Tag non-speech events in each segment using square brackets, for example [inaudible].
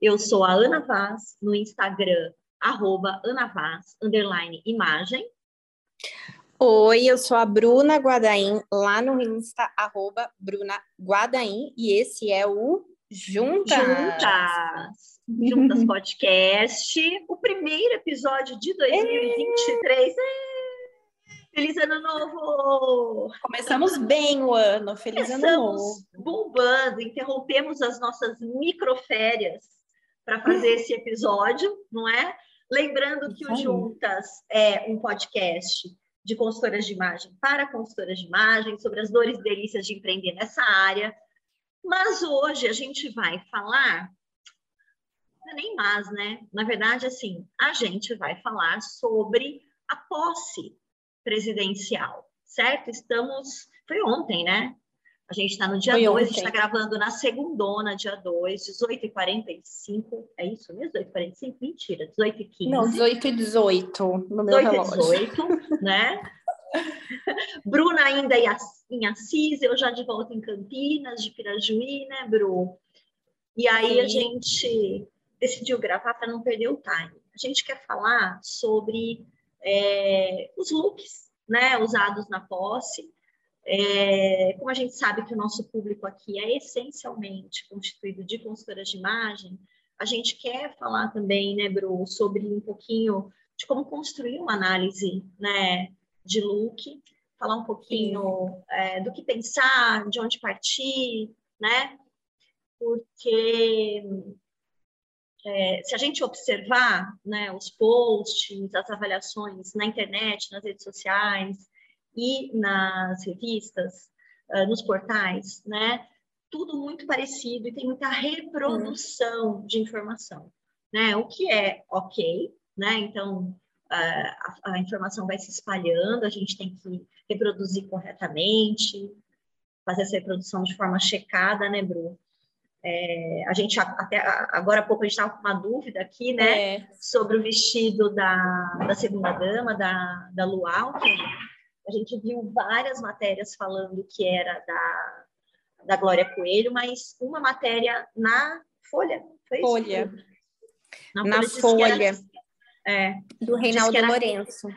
Eu sou a Ana Vaz, no Instagram, arroba Ana Vaz, underline imagem. Oi, eu sou a Bruna Guadaim, lá no Insta, arroba Bruna Guadaim, e esse é o Juntas. Juntas. Juntas [laughs] Podcast, o primeiro episódio de 2023. Feliz ano novo! Começamos bem o ano, feliz Começamos ano novo. bombando, interrompemos as nossas microférias para fazer esse episódio, não é? Lembrando que o Juntas é um podcast de consultoras de imagem para consultoras de imagem, sobre as dores e delícias de empreender nessa área. Mas hoje a gente vai falar, não é nem mais, né? Na verdade, assim, a gente vai falar sobre a posse presidencial, certo? Estamos. Foi ontem, né? A gente está no dia 2, a gente está gravando na segundona, dia 2, 18h45. É isso mesmo? 18h45? Mentira, 18h15. Não, 18 e 18 no meu 18 relógio. 18, né? [laughs] Bruna ainda em Assis, eu já de volta em Campinas, de Pirajuí, né, Bru? E aí Sim. a gente decidiu gravar para não perder o time. A gente quer falar sobre é, os looks, né, usados na posse. É, como a gente sabe que o nosso público aqui é essencialmente constituído de consultoras de imagem, a gente quer falar também, né, Bru, sobre um pouquinho de como construir uma análise, né, de look, falar um pouquinho é, do que pensar, de onde partir, né? Porque é, se a gente observar né, os posts, as avaliações na internet, nas redes sociais e nas revistas, uh, nos portais, né, tudo muito parecido e tem muita reprodução de informação, né, o que é ok, né, então a, a informação vai se espalhando, a gente tem que reproduzir corretamente, fazer essa reprodução de forma checada, né, Bru? É, a gente até agora há pouco a gente estava com uma dúvida aqui, né, é. sobre o vestido da, da segunda dama, da, da Luau, a gente viu várias matérias falando que era da, da Glória Coelho, mas uma matéria na Folha, foi Folha. Isso? Na, na Folha. Folha. É, do Reinaldo era... Lourenço.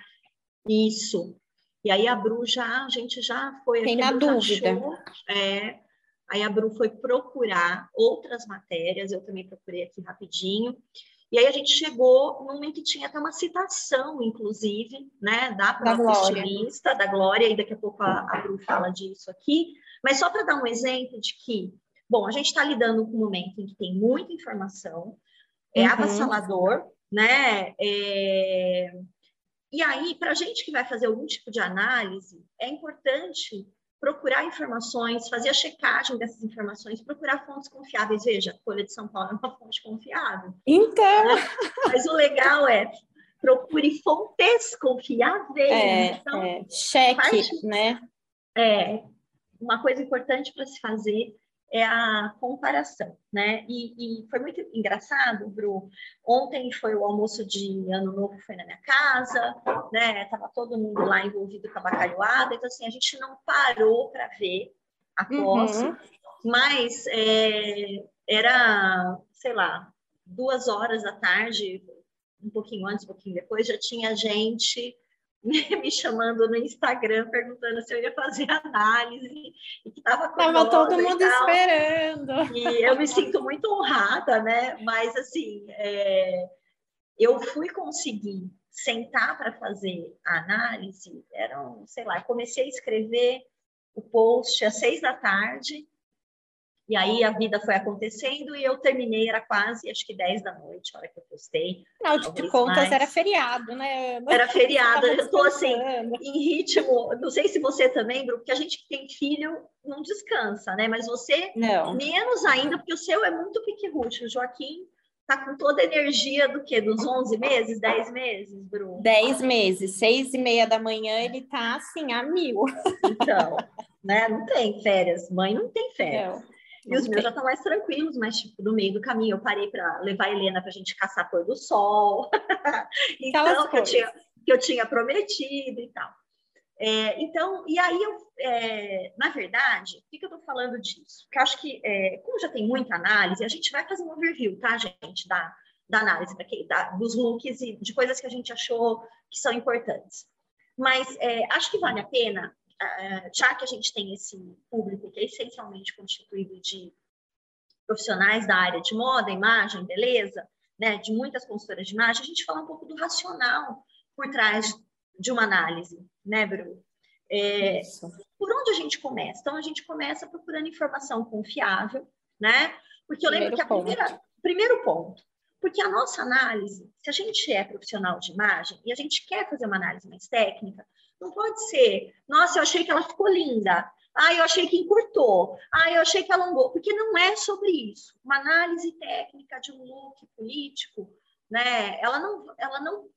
Isso. E aí a Bru já, a gente já foi... Tem na dúvida. Achou, é, Aí a Bru foi procurar outras matérias, eu também procurei aqui rapidinho. E aí a gente chegou num em que tinha até uma citação, inclusive, né, da própria da estilista, da Glória, e daqui a pouco a, a Bru fala disso aqui. Mas só para dar um exemplo de que, bom, a gente está lidando com um momento em que tem muita informação, é uhum. avassalador, né? É... E aí, para a gente que vai fazer algum tipo de análise, é importante procurar informações, fazer a checagem dessas informações, procurar fontes confiáveis. Veja, a Folha de São Paulo é uma fonte confiável. Então. Né? Mas o legal é procure fontes confiáveis. É, então, é. cheque, parte, né? É, uma coisa importante para se fazer é a comparação, né? E, e, foi muito engraçado, Bru. Ontem foi o almoço de ano novo, foi na minha casa, né? Tava todo mundo lá envolvido com a bacalhoada, então assim a gente não parou para ver a posse, uhum. mas é, era, sei lá, duas horas da tarde, um pouquinho antes, um pouquinho depois, já tinha gente [laughs] me chamando no Instagram perguntando se eu ia fazer [laughs] análise e que estava Tava todo mundo esperando. E eu me sinto muito honrada, né? Mas assim, é... eu fui conseguir sentar para fazer a análise, eram, sei lá, comecei a escrever o post às seis da tarde e aí a vida foi acontecendo e eu terminei, era quase, acho que 10 da noite, a hora que eu postei. Não, de contas mais. era feriado, né? Era feriado, eu estou assim, em ritmo, não sei se você também, Bruno, porque a gente que tem filho não descansa, né? Mas você, não. menos ainda, porque o seu é muito pique-rute. O Joaquim tá com toda a energia do quê? Dos 11 meses, 10 meses, Bruno? 10 meses, seis e meia da manhã ele tá assim, a mil. Então, né? Não tem férias, mãe não tem férias. Não. E os meus já estão mais tranquilos, mas, tipo, no meio do caminho eu parei para levar a Helena para a gente caçar a cor do sol. [laughs] então, que eu, tinha, que eu tinha prometido e tal. É, então, e aí eu, é, na verdade, por que, que eu estou falando disso? Porque eu acho que, é, como já tem muita análise, a gente vai fazer um overview, tá, gente, da, da análise, da, dos looks e de coisas que a gente achou que são importantes. Mas é, acho que vale a pena, já que a gente tem esse público que é essencialmente constituído de profissionais da área de moda, imagem, beleza, né, de muitas consultoras de imagem, a gente falar um pouco do racional por trás de uma análise, né, Bru? É, por onde a gente começa? Então, a gente começa procurando informação confiável, né? Porque eu primeiro lembro que a ponto. primeira, primeiro ponto, porque a nossa análise, se a gente é profissional de imagem e a gente quer fazer uma análise mais técnica, não pode ser, nossa, eu achei que ela ficou linda, ah, eu achei que encurtou, ah, eu achei que alongou, porque não é sobre isso. Uma análise técnica de um look político, né, ela não, ela não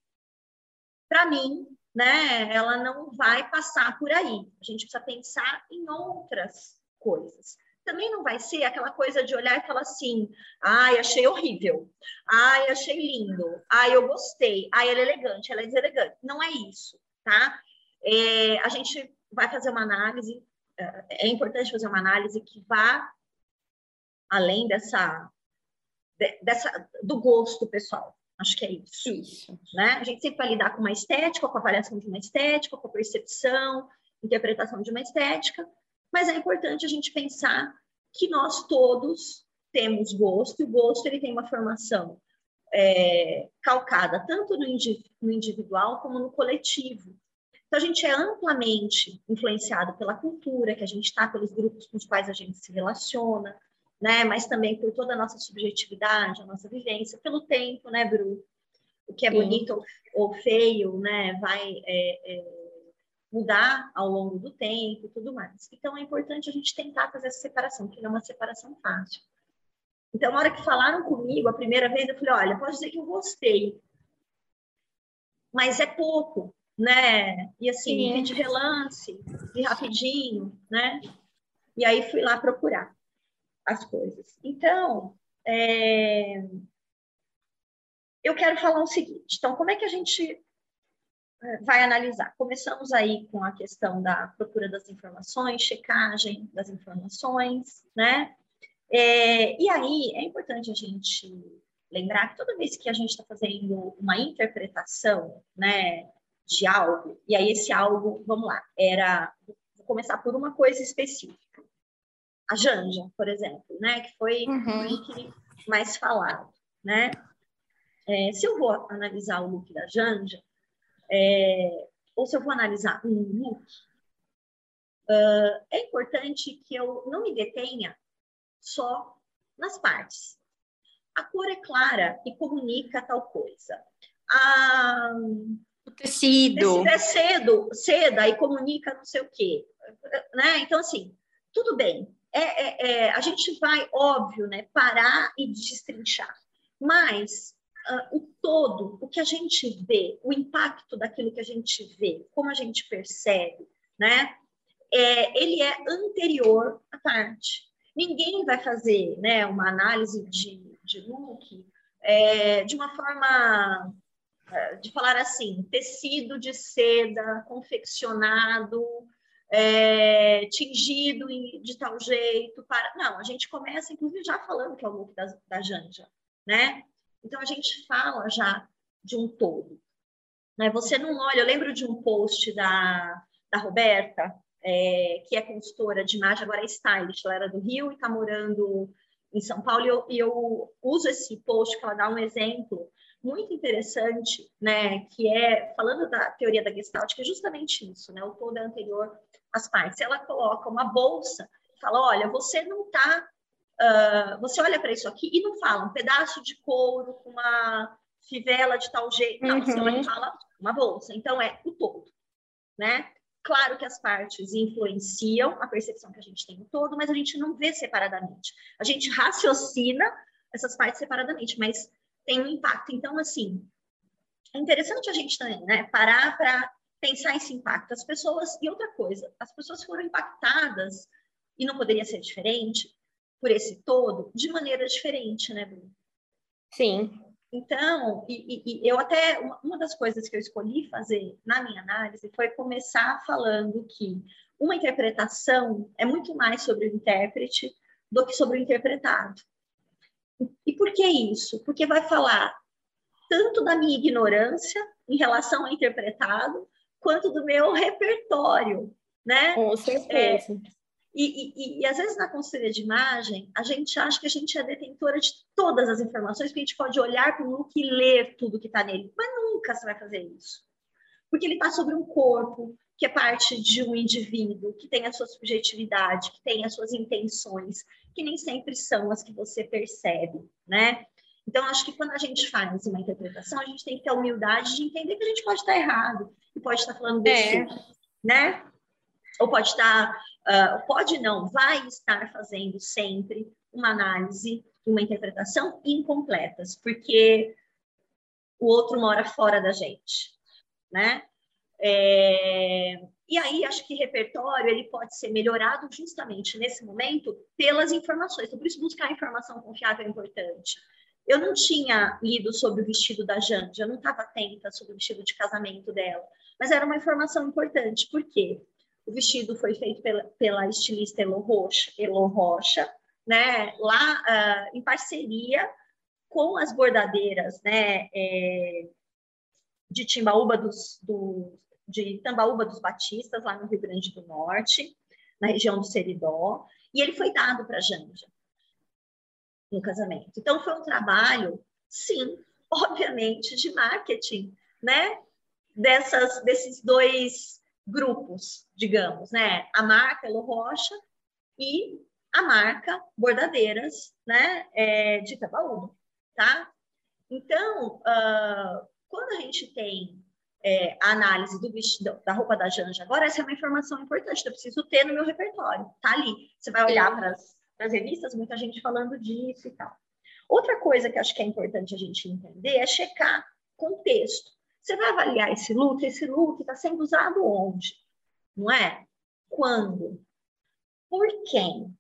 para mim, né, ela não vai passar por aí. A gente precisa pensar em outras coisas. Também não vai ser aquela coisa de olhar e falar assim: ai, achei horrível, ai, achei lindo, ai, eu gostei, ai, ela é elegante, ela é deselegante. Não é isso, tá? É, a gente vai fazer uma análise, é, é importante fazer uma análise que vá além dessa, dessa do gosto pessoal. Acho que é isso. Isso. Né? A gente sempre vai lidar com uma estética, com a avaliação de uma estética, com a percepção, interpretação de uma estética, mas é importante a gente pensar que nós todos temos gosto, e o gosto ele tem uma formação é, calcada tanto no, no individual como no coletivo. Então, a gente é amplamente influenciado pela cultura que a gente está, pelos grupos com os quais a gente se relaciona, né? Mas também por toda a nossa subjetividade, a nossa vivência, pelo tempo, né, Bru? O que é Sim. bonito ou, feio, né? Vai é, é, mudar ao longo do tempo e tudo mais. Então, é importante a gente tentar fazer essa separação, que não é uma separação fácil. Então, na hora que falaram comigo a primeira vez, eu falei: olha, pode dizer que eu gostei, mas é pouco, né? E assim, de relance, e rapidinho, né? E aí fui lá procurar as coisas. Então, é... eu quero falar o seguinte: então, como é que a gente vai analisar. Começamos aí com a questão da procura das informações, checagem das informações, né? É, e aí é importante a gente lembrar que toda vez que a gente está fazendo uma interpretação, né, de algo, e aí esse algo, vamos lá, era, vou começar por uma coisa específica. A Janja, por exemplo, né, que foi uhum. o look mais falado, né? É, se eu vou analisar o look da Janja, é, ou se eu vou analisar um look, uh, é importante que eu não me detenha só nas partes. A cor é clara e comunica tal coisa. A, o tecido. O tecido é cedo, seda e comunica não sei o quê. Né? Então, assim, tudo bem. É, é, é, a gente vai, óbvio, né, parar e destrinchar. Mas uh, o todo, o que a gente vê, o impacto daquilo que a gente vê, como a gente percebe, né? É, ele é anterior à parte. Ninguém vai fazer né, uma análise de, de look é, de uma forma de falar assim, tecido de seda confeccionado, é, tingido de tal jeito. Para... Não, a gente começa, inclusive, já falando que é o look da, da Janja, né? Então, a gente fala já de um todo. Né? Você não olha, eu lembro de um post da, da Roberta, é, que é consultora de imagem, agora é stylist, ela era do Rio e está morando em São Paulo, e eu, e eu uso esse post ela dá um exemplo muito interessante, né, que é falando da teoria da Gestalt, que é justamente isso, né, o todo é anterior às partes. Ela coloca uma bolsa, fala, olha, você não está Uh, você olha para isso aqui e não fala um pedaço de couro com uma fivela de tal jeito. Não, uhum. você olha e fala uma bolsa. Então, é o todo, né? Claro que as partes influenciam a percepção que a gente tem no todo, mas a gente não vê separadamente. A gente raciocina essas partes separadamente, mas tem um impacto. Então, assim, é interessante a gente também, né, parar para pensar esse impacto. As pessoas, e outra coisa, as pessoas foram impactadas, e não poderia ser diferente, por esse todo de maneira diferente, né, Bruno? Sim. Então, e, e, eu até, uma das coisas que eu escolhi fazer na minha análise foi começar falando que uma interpretação é muito mais sobre o intérprete do que sobre o interpretado. E por que isso? Porque vai falar tanto da minha ignorância em relação ao interpretado, quanto do meu repertório, né? Com certeza. É, e, e, e, às vezes na consultoria de imagem, a gente acha que a gente é detentora de todas as informações, que a gente pode olhar para o look e ler tudo que está nele. Mas nunca você vai fazer isso. Porque ele está sobre um corpo, que é parte de um indivíduo, que tem a sua subjetividade, que tem as suas intenções, que nem sempre são as que você percebe, né? Então, acho que quando a gente faz uma interpretação, a gente tem que ter a humildade de entender que a gente pode estar errado, e pode estar falando besteira, é. né? Ou pode estar, uh, pode não, vai estar fazendo sempre uma análise, uma interpretação incompletas, porque o outro mora fora da gente, né? É... E aí, acho que repertório ele pode ser melhorado justamente nesse momento pelas informações. Então, por isso, buscar informação confiável é importante. Eu não tinha lido sobre o vestido da Janja, eu não estava atenta sobre o vestido de casamento dela, mas era uma informação importante, porque o vestido foi feito pela, pela estilista Elo Rocha, Elo Rocha né, lá uh, em parceria com as bordadeiras né, é, de Timbaúba dos, do, de Tambaúba dos Batistas, lá no Rio Grande do Norte, na região do Seridó, e ele foi dado para Janja no casamento. Então, foi um trabalho, sim, [laughs] obviamente, de marketing, né? Dessas, desses dois grupos, digamos, né? A marca Elo Rocha e a marca Bordadeiras, né? É, de Itabaúba, tá? Então, uh, quando a gente tem é, a análise do vestido, da roupa da Janja agora, essa é uma informação importante, eu preciso ter no meu repertório, tá ali. Você vai olhar para as revistas, muita gente falando disso e tal. Outra coisa que acho que é importante a gente entender é checar contexto. Você vai avaliar esse look, esse look está sendo usado onde? Não é? Quando? Por quem?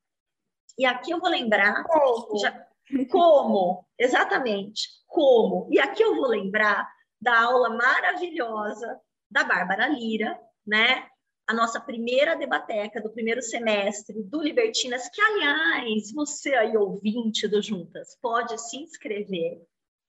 E aqui eu vou lembrar. Como? Já, como? Exatamente. Como? E aqui eu vou lembrar da aula maravilhosa da Bárbara Lira, né? a nossa primeira debateca do primeiro semestre do Libertinas, que, aliás, você aí, ouvinte do Juntas, pode se inscrever.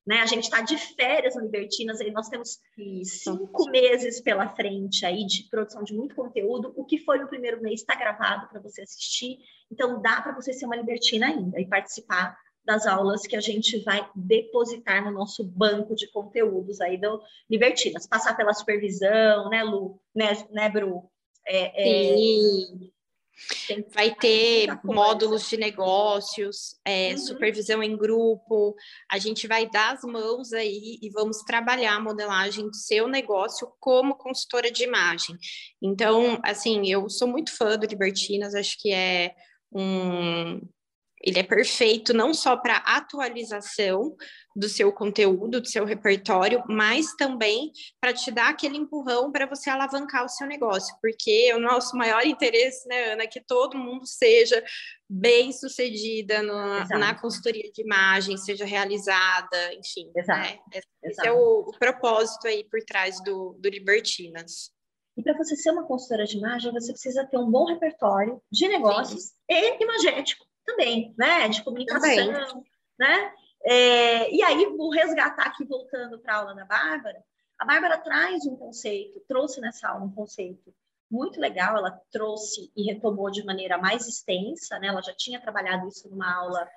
Né? A gente está de férias no Libertinas, aí nós temos cinco meses pela frente aí de produção de muito conteúdo. O que foi no primeiro mês está gravado para você assistir, então dá para você ser uma libertina ainda e participar das aulas que a gente vai depositar no nosso banco de conteúdos aí do Libertinas. Passar pela supervisão, né, Lu? Né, né Bru? É, é Sim. Vai ter módulos de negócios, é, uhum. supervisão em grupo. A gente vai dar as mãos aí e vamos trabalhar a modelagem do seu negócio como consultora de imagem. Então, assim, eu sou muito fã do Libertinas, acho que é um, ele é perfeito não só para atualização do seu conteúdo, do seu repertório, mas também para te dar aquele empurrão para você alavancar o seu negócio, porque o nosso maior interesse, né, Ana, é que todo mundo seja bem sucedida no, na consultoria de imagem, seja realizada, enfim. Exato. Né? Esse Exato. é o, o, propósito aí por trás do, do Libertinas. E para você ser uma consultora de imagem, você precisa ter um bom repertório de negócios Sim. e imagético também, né? De comunicação, também. né? É, e aí, vou resgatar aqui, voltando para a aula da Bárbara, a Bárbara traz um conceito, trouxe nessa aula um conceito muito legal, ela trouxe e retomou de maneira mais extensa, né? Ela já tinha trabalhado isso numa aula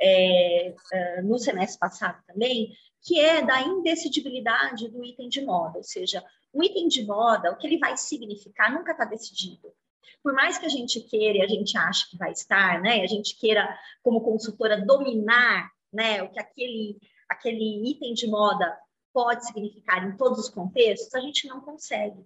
é, é, no semestre passado também, que é da indecidibilidade do item de moda, ou seja, um item de moda, o que ele vai significar nunca está decidido por mais que a gente queira e a gente ache que vai estar, né, a gente queira, como consultora, dominar né, o que aquele, aquele item de moda pode significar em todos os contextos, a gente não consegue.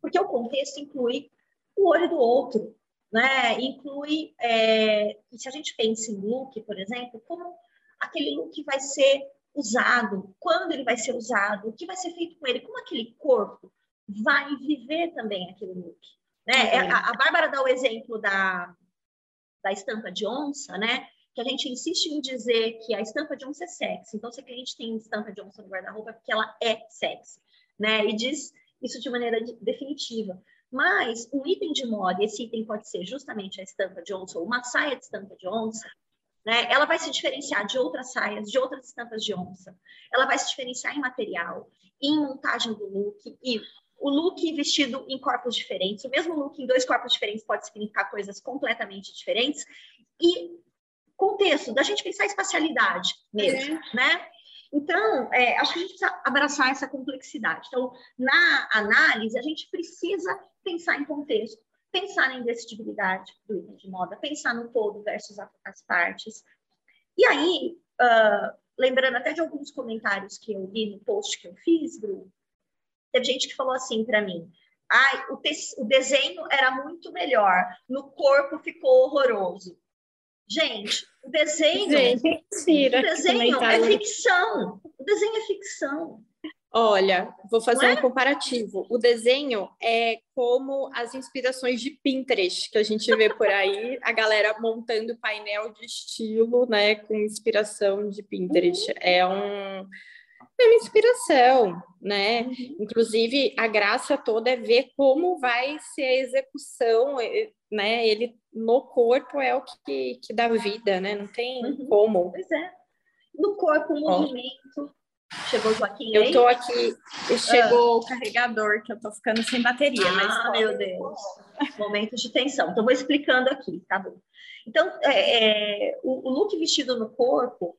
Porque o contexto inclui o olho do outro, né? inclui, é, se a gente pensa em look, por exemplo, como aquele look vai ser usado, quando ele vai ser usado, o que vai ser feito com ele, como aquele corpo vai viver também aquele look. Né? É, a, a Bárbara dá o exemplo da, da estampa de onça, né? que a gente insiste em dizer que a estampa de onça é sexy. Então, se a cliente tem estampa de onça no guarda-roupa, é porque ela é sexy, né? E diz isso de maneira definitiva. Mas um item de moda, esse item pode ser justamente a estampa de onça ou uma saia de estampa de onça, né? Ela vai se diferenciar de outras saias, de outras estampas de onça. Ela vai se diferenciar em material, em montagem do look e o look vestido em corpos diferentes. O mesmo look em dois corpos diferentes pode significar coisas completamente diferentes. E contexto, da gente pensar em espacialidade mesmo, é. né? Então, é, acho que a gente precisa abraçar essa complexidade. Então, na análise, a gente precisa pensar em contexto, pensar na indescritibilidade do item de moda, pensar no todo versus as partes. E aí, uh, lembrando até de alguns comentários que eu li no post que eu fiz, Bru, teve gente que falou assim para mim, ah, o, o desenho era muito melhor, no corpo ficou horroroso. Gente, o desenho, Gente, o desenho é ficção. O desenho é ficção. Olha, vou fazer é? um comparativo. O desenho é como as inspirações de Pinterest que a gente vê por aí, a galera montando painel de estilo, né, com inspiração de Pinterest. Uhum. É um é uma inspiração, né? Uhum. Inclusive, a graça toda é ver como vai ser a execução, né? Ele no corpo é o que, que dá vida, né? Não tem uhum. como. Pois é. No corpo, o movimento. Chegou o Joaquim Eu tô aqui, chegou ah. o carregador, que eu tô ficando sem bateria. Ah, mas meu Deus. Momentos de tensão. Então, vou explicando aqui, tá bom? Então, é, é, o, o look vestido no corpo,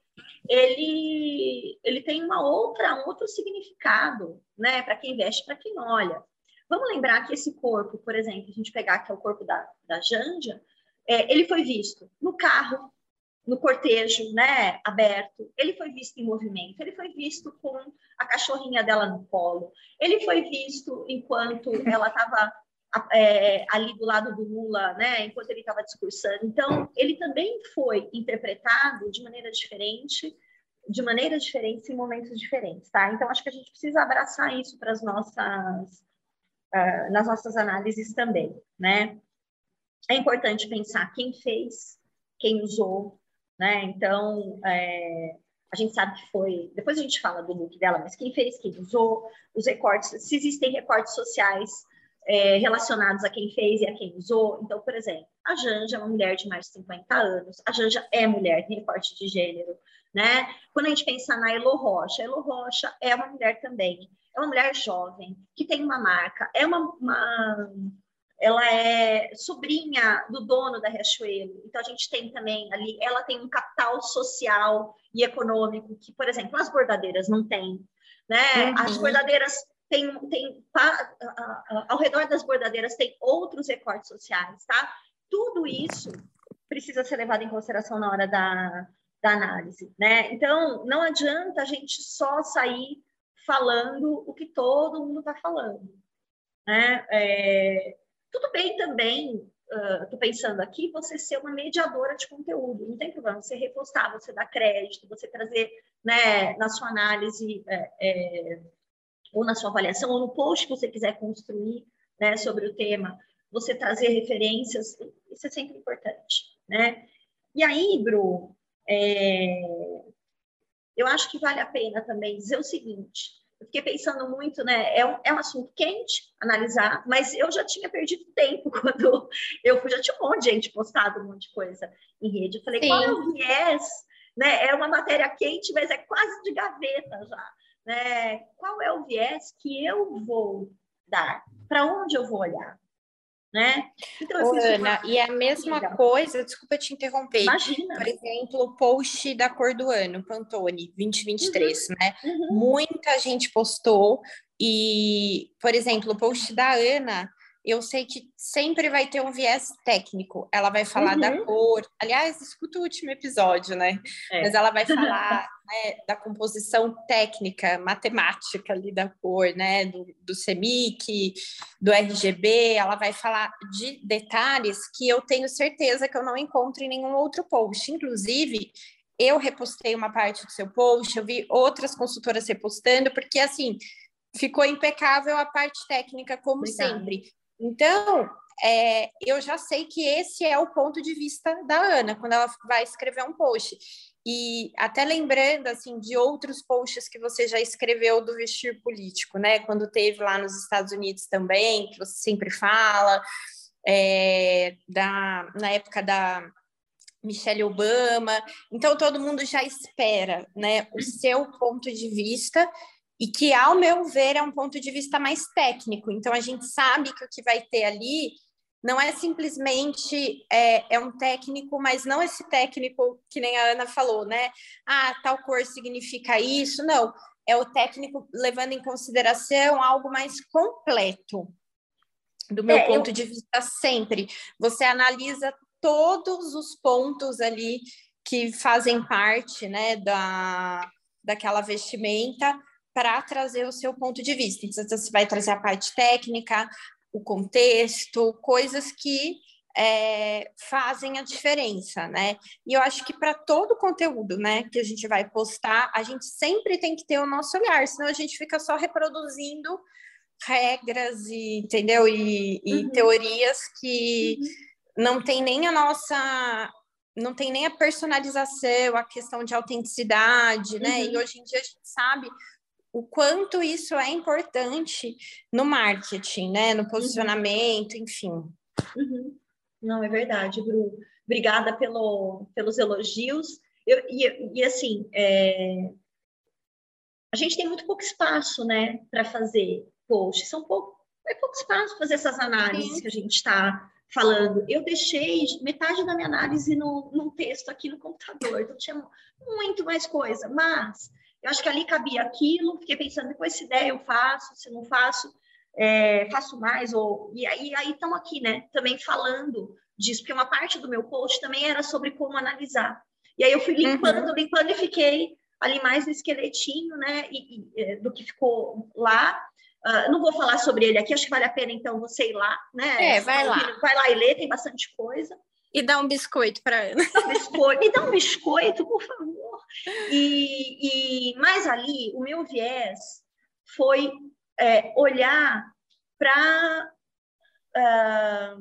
ele, ele tem uma outra, um outro significado, né? Para quem veste, para quem olha. Vamos lembrar que esse corpo, por exemplo, a gente pegar que é o corpo da, da Janja, é, ele foi visto no carro, no cortejo, né, aberto. Ele foi visto em movimento. Ele foi visto com a cachorrinha dela no colo. Ele foi visto enquanto ela estava é, ali do lado do Lula, né, enquanto ele estava discursando. Então, ele também foi interpretado de maneira diferente, de maneiras diferentes em momentos diferentes, tá? Então, acho que a gente precisa abraçar isso para as nossas, uh, nas nossas análises também, né? É importante pensar quem fez, quem usou, né? Então, é, a gente sabe que foi. Depois a gente fala do look dela, mas quem fez, quem usou, os recortes, se existem recortes sociais é, relacionados a quem fez e a quem usou. Então, por exemplo, a Janja é uma mulher de mais de 50 anos, a Janja é mulher, tem recorte de gênero, né? Quando a gente pensa na Elo Rocha, a Elo Rocha é uma mulher também, é uma mulher jovem, que tem uma marca, é uma, uma ela é sobrinha do dono da Riachuelo. Então, a gente tem também ali, ela tem um capital social e econômico que, por exemplo, as bordadeiras não têm. Né? Uhum. As bordadeiras tem, tem ao redor das bordadeiras tem outros recortes sociais, tá? Tudo isso precisa ser levado em consideração na hora da, da análise, né? Então, não adianta a gente só sair falando o que todo mundo está falando, né? É, tudo bem também, estou uh, pensando aqui, você ser uma mediadora de conteúdo, não tem problema, você repostar, você dar crédito, você trazer, né, na sua análise é, é, ou na sua avaliação, ou no post que você quiser construir né, sobre o tema, você trazer referências, isso é sempre importante, né? E aí, Bru, é, eu acho que vale a pena também dizer o seguinte, eu fiquei pensando muito, né? É um, é um assunto quente analisar, mas eu já tinha perdido tempo [laughs] quando eu fui, já tinha um monte de gente postado um monte de coisa em rede. Eu falei, Sim. qual é o viés? Né? É uma matéria quente, mas é quase de gaveta já né, qual é o viés que eu vou dar? Para onde eu vou olhar? Né? Então, Ô, Ana, e a mesma coisa, desculpa te interromper. Imagina. Por exemplo, o post da cor do ano, Pantone 2023, uhum. né? Uhum. Muita gente postou e, por exemplo, o post da Ana eu sei que sempre vai ter um viés técnico. Ela vai falar uhum. da cor. Aliás, escuta o último episódio, né? É. Mas ela vai [laughs] falar né, da composição técnica, matemática ali da cor, né? Do, do CEMIC, do RGB. Ela vai falar de detalhes que eu tenho certeza que eu não encontro em nenhum outro post. Inclusive, eu repostei uma parte do seu post, eu vi outras consultoras repostando, porque assim ficou impecável a parte técnica, como Obrigada. sempre. Então, é, eu já sei que esse é o ponto de vista da Ana quando ela vai escrever um post. E até lembrando assim de outros posts que você já escreveu do vestir político, né? Quando teve lá nos Estados Unidos também, que você sempre fala, é, da, na época da Michelle Obama. Então todo mundo já espera, né, o seu ponto de vista e que, ao meu ver, é um ponto de vista mais técnico. Então a gente sabe que o que vai ter ali não é simplesmente é, é, um técnico, mas não esse técnico que nem a Ana falou, né? Ah, tal cor significa isso. Não, é o técnico levando em consideração algo mais completo. Do meu é, ponto eu... de vista, sempre. Você analisa todos os pontos ali que fazem parte né, da, daquela vestimenta para trazer o seu ponto de vista. Então, você vai trazer a parte técnica, o contexto, coisas que é, fazem a diferença, né? E eu acho que para todo conteúdo, né, que a gente vai postar, a gente sempre tem que ter o nosso olhar, senão a gente fica só reproduzindo regras e entendeu e, e uhum. teorias que uhum. não tem nem a nossa não tem nem a personalização, a questão de autenticidade, né? Uhum. E hoje em dia a gente sabe o quanto isso é importante no marketing, né? No posicionamento, uhum. enfim. Uhum. Não, é verdade, Bru. Obrigada pelo, pelos elogios. Eu, e, e, assim, é... a gente tem muito pouco espaço, né, para fazer posts. São pouco, é pouco espaço para fazer essas análises Sim. que a gente está falando. Eu deixei metade da minha análise no, num texto aqui no computador, então tinha muito mais coisa, mas eu acho que ali cabia aquilo, fiquei pensando, depois se der eu faço, se não faço, é, faço mais, ou... e aí estão aqui, né, também falando disso, porque uma parte do meu post também era sobre como analisar. E aí eu fui limpando, uhum. limpando e fiquei ali mais no esqueletinho, né, e, e, é, do que ficou lá. Uh, não vou falar sobre ele aqui, acho que vale a pena então você ir lá, né? É, vai lá. Vai lá e ler, tem bastante coisa. E dá um biscoito para Ana. Biscoito. Me dá um biscoito, por favor. E, e mais ali, o meu viés foi é, olhar para. Uh, ah,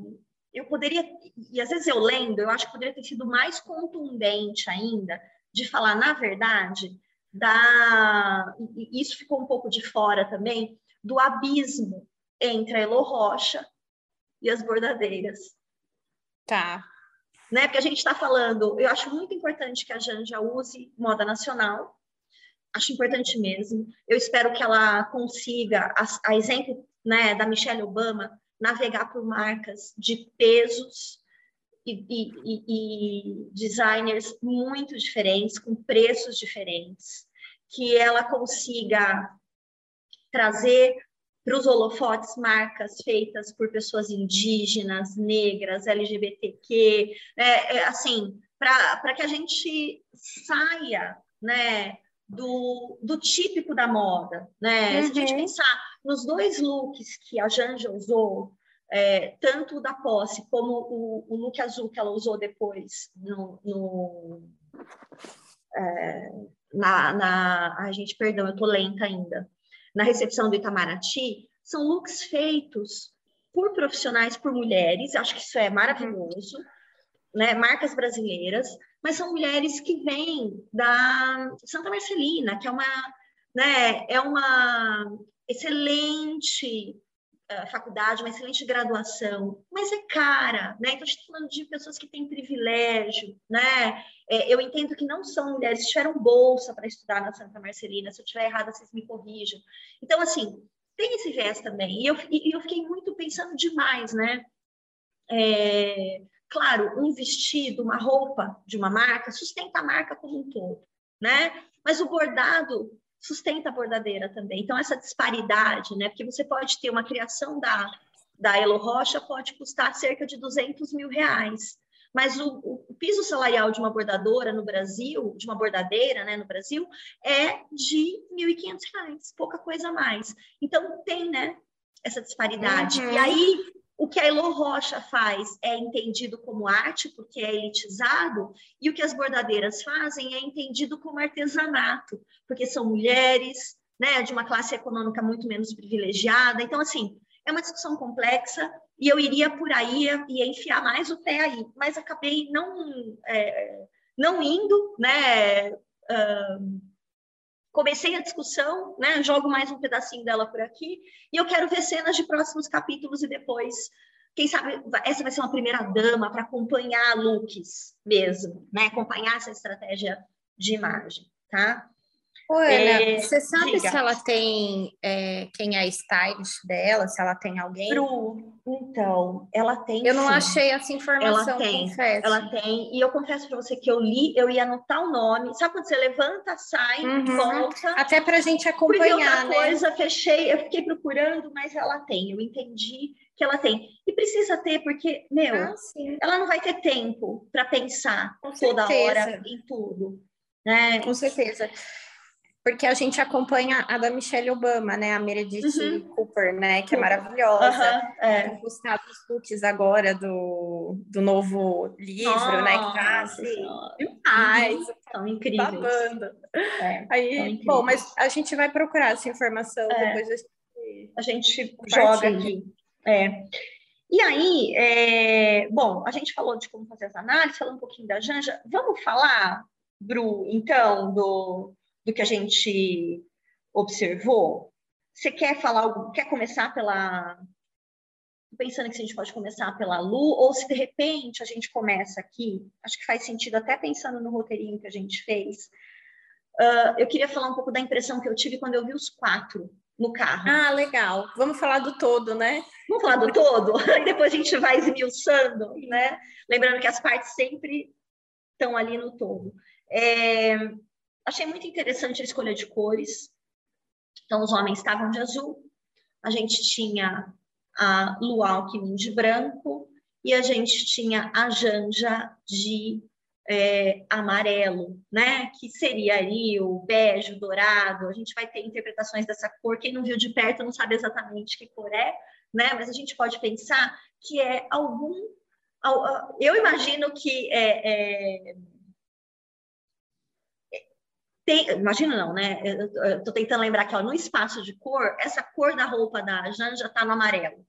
eu poderia, e às vezes eu lendo, eu acho que poderia ter sido mais contundente ainda, de falar, na verdade, da. E isso ficou um pouco de fora também, do abismo entre a Elo Rocha e as bordadeiras. Tá né? Porque a gente está falando, eu acho muito importante que a Janja use moda nacional, acho importante mesmo. Eu espero que ela consiga, a, a exemplo né, da Michelle Obama, navegar por marcas de pesos e, e, e, e designers muito diferentes, com preços diferentes, que ela consiga trazer para os holofotes marcas feitas por pessoas indígenas, negras, LGBTQ, é, é, assim, para que a gente saia né, do, do típico da moda. Né? Uhum. Se a gente uhum. pensar nos dois looks que a Janja usou, é, tanto o da posse como o, o, look azul que ela usou depois no, no é, na, na, a gente, perdão, eu tô lenta ainda na recepção do Itamaraty, são looks feitos por profissionais, por mulheres, acho que isso é maravilhoso, né? marcas brasileiras, mas são mulheres que vêm da Santa Marcelina, que é uma, né, é uma excelente uh, faculdade, uma excelente graduação, mas é cara, né? Então, a gente está falando de pessoas que têm privilégio, né? É, eu entendo que não são mulheres que tiveram bolsa para estudar na Santa Marcelina. Se eu estiver errada, vocês me corrijam. Então, assim, tem esse viés também. E eu, e eu fiquei muito pensando demais, né? É, claro, um vestido, uma roupa de uma marca sustenta a marca como um todo, né? Mas o bordado sustenta a bordadeira também. Então, essa disparidade, né? Porque você pode ter uma criação da, da Elo Rocha, pode custar cerca de 200 mil reais. Mas o, o, piso salarial de uma bordadora no Brasil, de uma bordadeira né, no Brasil, é de R$ 1.500, pouca coisa a mais. Então, tem né, essa disparidade. Uhum. E aí, o que a Elo Rocha faz é entendido como arte, porque é elitizado, e o que as bordadeiras fazem é entendido como artesanato, porque são mulheres, né, de uma classe econômica muito menos privilegiada. Então, assim, é uma discussão complexa, e eu iria por aí e enfiar mais o pé aí, mas acabei não é, não indo, né? Uh, comecei a discussão, né? Jogo mais um pedacinho dela por aqui e eu quero ver cenas de próximos capítulos e depois, quem sabe, essa vai ser uma primeira dama para acompanhar looks mesmo, né? Acompanhar essa estratégia de imagem, tá? Ô, Ana, é, você sabe diga. se ela tem é, quem é a stylist dela, se ela tem alguém? Pro, então, ela tem. Eu não sim. achei essa informação, ela tem, confesso. Ela tem, e eu confesso para você que eu li, eu ia anotar o nome. Sabe quando você levanta, sai, uhum. volta? Até para a gente acompanhar, outra né? coisa, fechei, eu fiquei procurando, mas ela tem. Eu entendi que ela tem. E precisa ter, porque, meu, ah, ela não vai ter tempo para pensar Com toda certeza. hora em tudo. Né? Com certeza porque a gente acompanha a da Michelle Obama, né? A Meredith uhum. Cooper, né? Que é maravilhosa. Uhum, é. Tem postado os looks agora do, do novo livro, oh, né? Que tá assim, demais. Uhum. São incríveis. Babando. É, Aí, bom, mas a gente vai procurar essa informação é. depois a gente, a gente joga aqui. É. E aí, é, bom, a gente falou de como fazer as análises, falou um pouquinho da Janja. Vamos falar, Bru, então, do do que a gente observou? Você quer falar algo? Quer começar pela. Pensando que a gente pode começar pela Lu, ou se de repente a gente começa aqui, acho que faz sentido, até pensando no roteirinho que a gente fez. Uh, eu queria falar um pouco da impressão que eu tive quando eu vi os quatro no carro. Ah, legal. Vamos falar do todo, né? Vamos falar do todo? Aí [laughs] depois a gente vai esmiuçando, né? Lembrando que as partes sempre estão ali no todo. É, Achei muito interessante a escolha de cores. Então, os homens estavam de azul, a gente tinha a Lu Alckmin de branco e a gente tinha a Janja de é, amarelo, né? Que seria ali o bege, o dourado. A gente vai ter interpretações dessa cor. Quem não viu de perto não sabe exatamente que cor é, né? Mas a gente pode pensar que é algum. Eu imagino que é, é tem, imagina não, né? Eu estou tentando lembrar que ó, no espaço de cor, essa cor da roupa da Janja está no amarelo.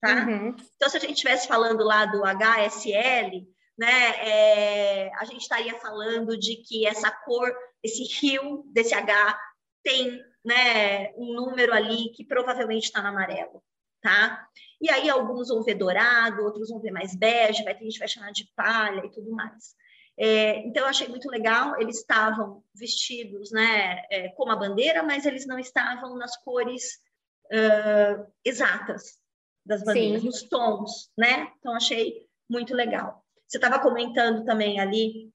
Tá? Uhum. Então, se a gente estivesse falando lá do HSL, né, é, a gente estaria falando de que essa cor, esse rio desse H tem né, um número ali que provavelmente está no amarelo, tá? E aí alguns vão ver dourado, outros vão ver mais bege, vai ter gente que vai chamar de palha e tudo mais. É, então, eu achei muito legal. Eles estavam vestidos né, é, como a bandeira, mas eles não estavam nas cores uh, exatas das bandeiras, Sim. nos tons, né? Então, achei muito legal. Você estava comentando também ali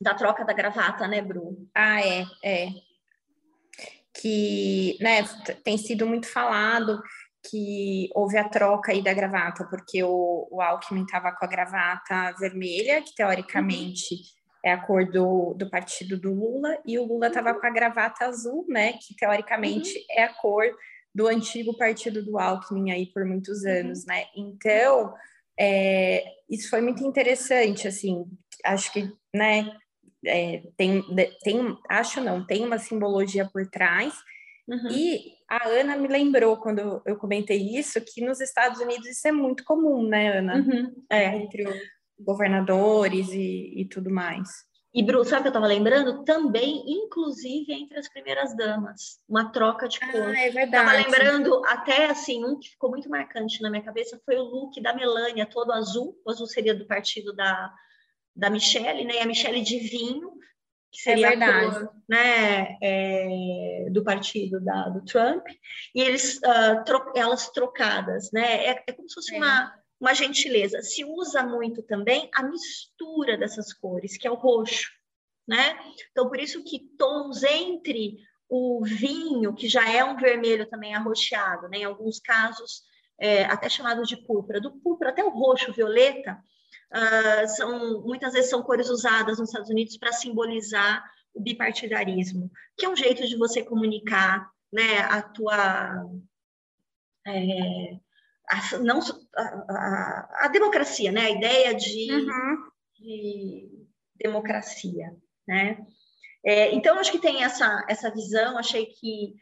da troca da gravata, né, Bru? Ah, é, é. Que né, tem sido muito falado que houve a troca aí da gravata, porque o, o Alckmin estava com a gravata vermelha, que teoricamente uhum. é a cor do, do partido do Lula, e o Lula estava com a gravata azul, né, que teoricamente uhum. é a cor do antigo partido do Alckmin aí por muitos uhum. anos, uhum. né? Então, é, isso foi muito interessante, assim, acho que, né, é, tem, tem, acho não, tem uma simbologia por trás, Uhum. E a Ana me lembrou, quando eu comentei isso, que nos Estados Unidos isso é muito comum, né, Ana? Uhum. É. Entre os governadores e, e tudo mais. E, Bru, sabe o que eu estava lembrando? Também, inclusive, entre as primeiras damas, uma troca de cor. Ah, é verdade. Estava lembrando até, assim, um que ficou muito marcante na minha cabeça foi o look da Melânia, todo azul. O azul seria do partido da, da Michelle, né? E a Michelle de vinho, que seria é a cor né, é, do partido da, do Trump, e eles, uh, tro elas trocadas, né? É, é como se fosse é. uma, uma gentileza. Se usa muito também a mistura dessas cores, que é o roxo, né? Então, por isso que tons entre o vinho, que já é um vermelho também arroxeado, né? Em alguns casos, é, até chamado de púrpura, do púrpura até o roxo, violeta, uh, são muitas vezes são cores usadas nos Estados Unidos para simbolizar o bipartidarismo, que é um jeito de você comunicar, né, a tua é, a, não a, a, a, democracia, né, a ideia de, uhum. de democracia, né? É, então acho que tem essa essa visão. Achei que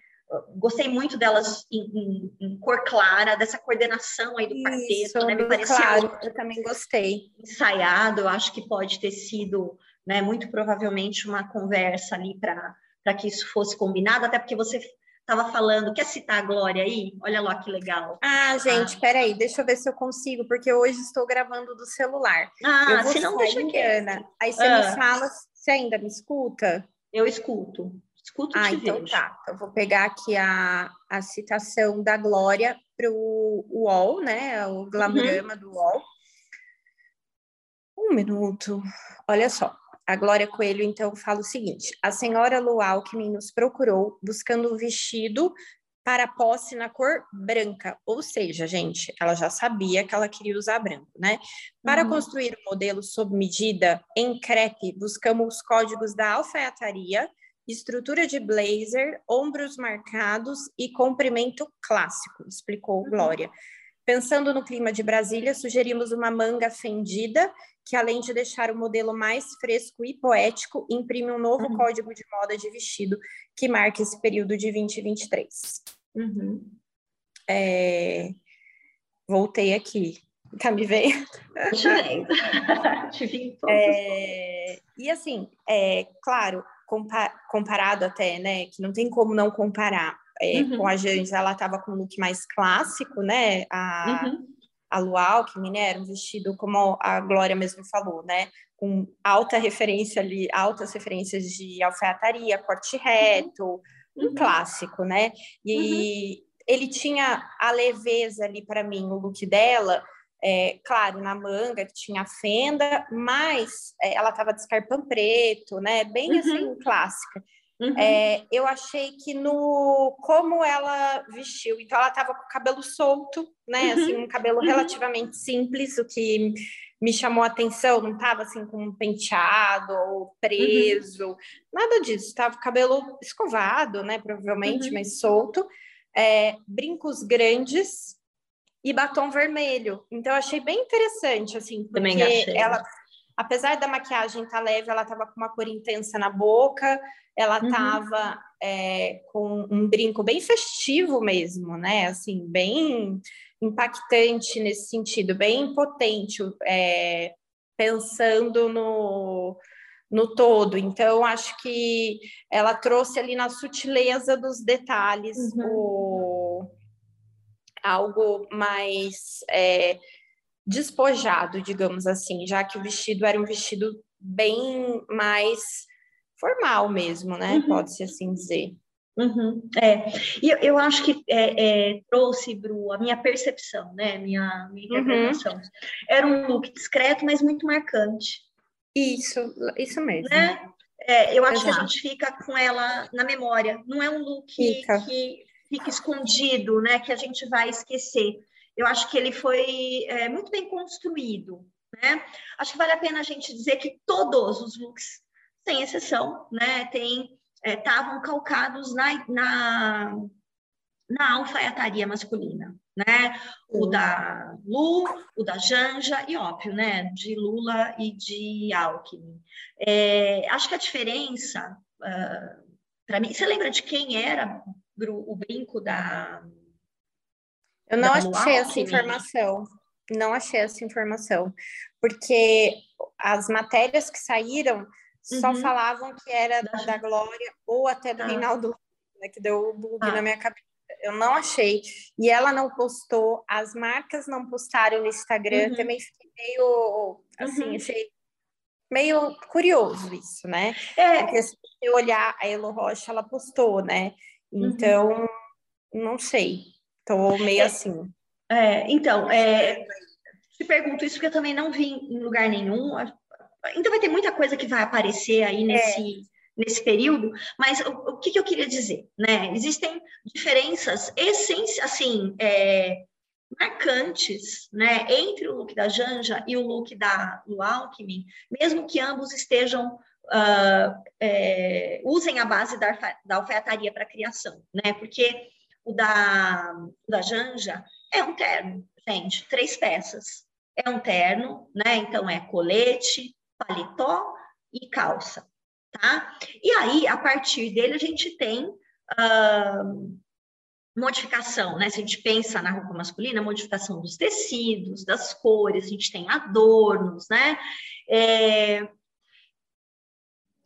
gostei muito delas em, em, em, cor clara, dessa coordenação aí do quarteto, né? Me pareceu claro, eu também gostei. Ensaiado, eu acho que pode ter sido, né, muito provavelmente uma conversa ali para que isso fosse combinado, até porque você estava falando, quer citar a Glória aí? Olha lá que legal. Ah, gente, ah. peraí, deixa eu ver se eu consigo, porque hoje estou gravando do celular. Ah, se não deixa aqui. Ana. Aí você ah. me fala, você ainda me escuta? Eu escuto. Escuto ah, então vejo. tá. Eu vou pegar aqui a, a citação da Glória para o UOL, né? O glamorama uhum. do UOL. Um minuto. Olha só. A Glória Coelho, então, fala o seguinte: a senhora Lu Alckmin nos procurou buscando um vestido para posse na cor branca, ou seja, gente, ela já sabia que ela queria usar branco, né? Para uhum. construir o modelo sob medida em crepe, buscamos os códigos da alfaiataria, estrutura de blazer, ombros marcados e comprimento clássico, explicou uhum. Glória. Pensando no clima de Brasília, sugerimos uma manga fendida, que além de deixar o modelo mais fresco e poético, imprime um novo uhum. código de moda de vestido que marca esse período de 2023. Uhum. É... Voltei aqui. Tá me vendo? Te vendo. [laughs] Te vi é... E assim, é claro, comparado até, né? Que não tem como não comparar é, uhum. com a Janja, ela estava com um look mais clássico, né? A, uhum. a Lu Alckmin, né? Era um vestido, como a Glória mesmo falou, né? Com alta referência ali, altas referências de alfaiataria, corte reto, uhum. um clássico, né? E uhum. ele tinha a leveza ali para mim, o look dela, é, claro, na manga que tinha fenda, mas é, ela estava de escarpão preto, né? Bem uhum. assim, clássica. Uhum. É, eu achei que no como ela vestiu, então ela estava com o cabelo solto, né? Uhum. Assim, um cabelo uhum. relativamente simples, o que me chamou a atenção, não estava assim com um penteado ou preso, uhum. nada disso, estava cabelo escovado, né? Provavelmente, uhum. mas solto, é, brincos grandes, e batom vermelho. Então, eu achei bem interessante, assim, porque Também achei. ela, apesar da maquiagem estar tá leve, ela estava com uma cor intensa na boca, ela estava uhum. é, com um brinco bem festivo mesmo, né? Assim, bem impactante nesse sentido, bem potente, é, pensando no, no todo. Então, acho que ela trouxe ali na sutileza dos detalhes uhum. o algo mais é, despojado, digamos assim, já que o vestido era um vestido bem mais formal mesmo, né? Uhum. Pode-se assim dizer. Uhum, é, e eu, eu acho que é, é, trouxe, Bru, a minha percepção, né? Minha, minha uhum. interpretação. Uhum. Era um look discreto, mas muito marcante. Isso, isso mesmo. Né? É, eu acho Exato. que a gente fica com ela na memória. Não é um look fica. que fica escondido, né, que a gente vai esquecer. Eu acho que ele foi é, muito bem construído, né? Acho que vale a pena a gente dizer que todos os looks, sem exceção, né, estavam é, calcados na, na, na alfaiataria masculina, né? O da Lu, o da Janja e, óbvio, né, de Lula e de Alckmin. É, acho que a diferença, uh, ah, para mim, você lembra de quem era o brinco da. Eu não da achei essa informação. Não achei essa informação. Porque as matérias que saíram só uhum. falavam que era da, da Glória ou até do ah. Reinaldo, né, que deu o bug ah. na minha cabeça. Eu não achei. E ela não postou, as marcas não postaram no Instagram. Uhum. Também fiquei meio assim, uhum. achei meio curioso isso, né? É. Porque se você olhar a Elo Rocha, ela postou, né? Uhum. Então, uhum. não sei. Estou meio é, assim. É, então, é, te pergunto isso porque eu também não vi em lugar nenhum. Ainda vai ter muita coisa que vai aparecer aí nesse, é. nesse período, mas o, o que, que, eu queria dizer? Né? Existem diferenças essenciais, assim, é, marcantes né, entre o look da Janja e o look da, do Alckmin, mesmo que ambos estejam uh, é, usem a base da, da alfaiataria para criação, né? Porque o da, da Janja é um terno, gente, três peças. É um terno, né? Então é colete, paletó e calça, tá? E aí, a partir dele, a gente tem uh, modificação, né? Se a gente pensa na roupa masculina, modificação dos tecidos, das cores, a gente tem adornos, né? É...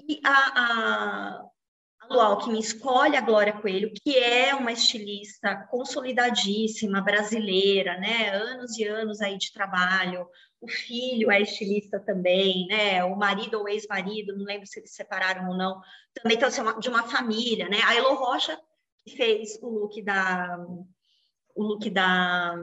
E a, a, a Lu escolhe a Glória Coelho, que é uma estilista consolidadíssima, brasileira, né? Anos e anos aí de trabalho. O filho é estilista também, né? O marido ou ex-marido, não lembro se eles separaram ou não, também então, assim, de uma família, né? A Elo Rocha fez o look da o look da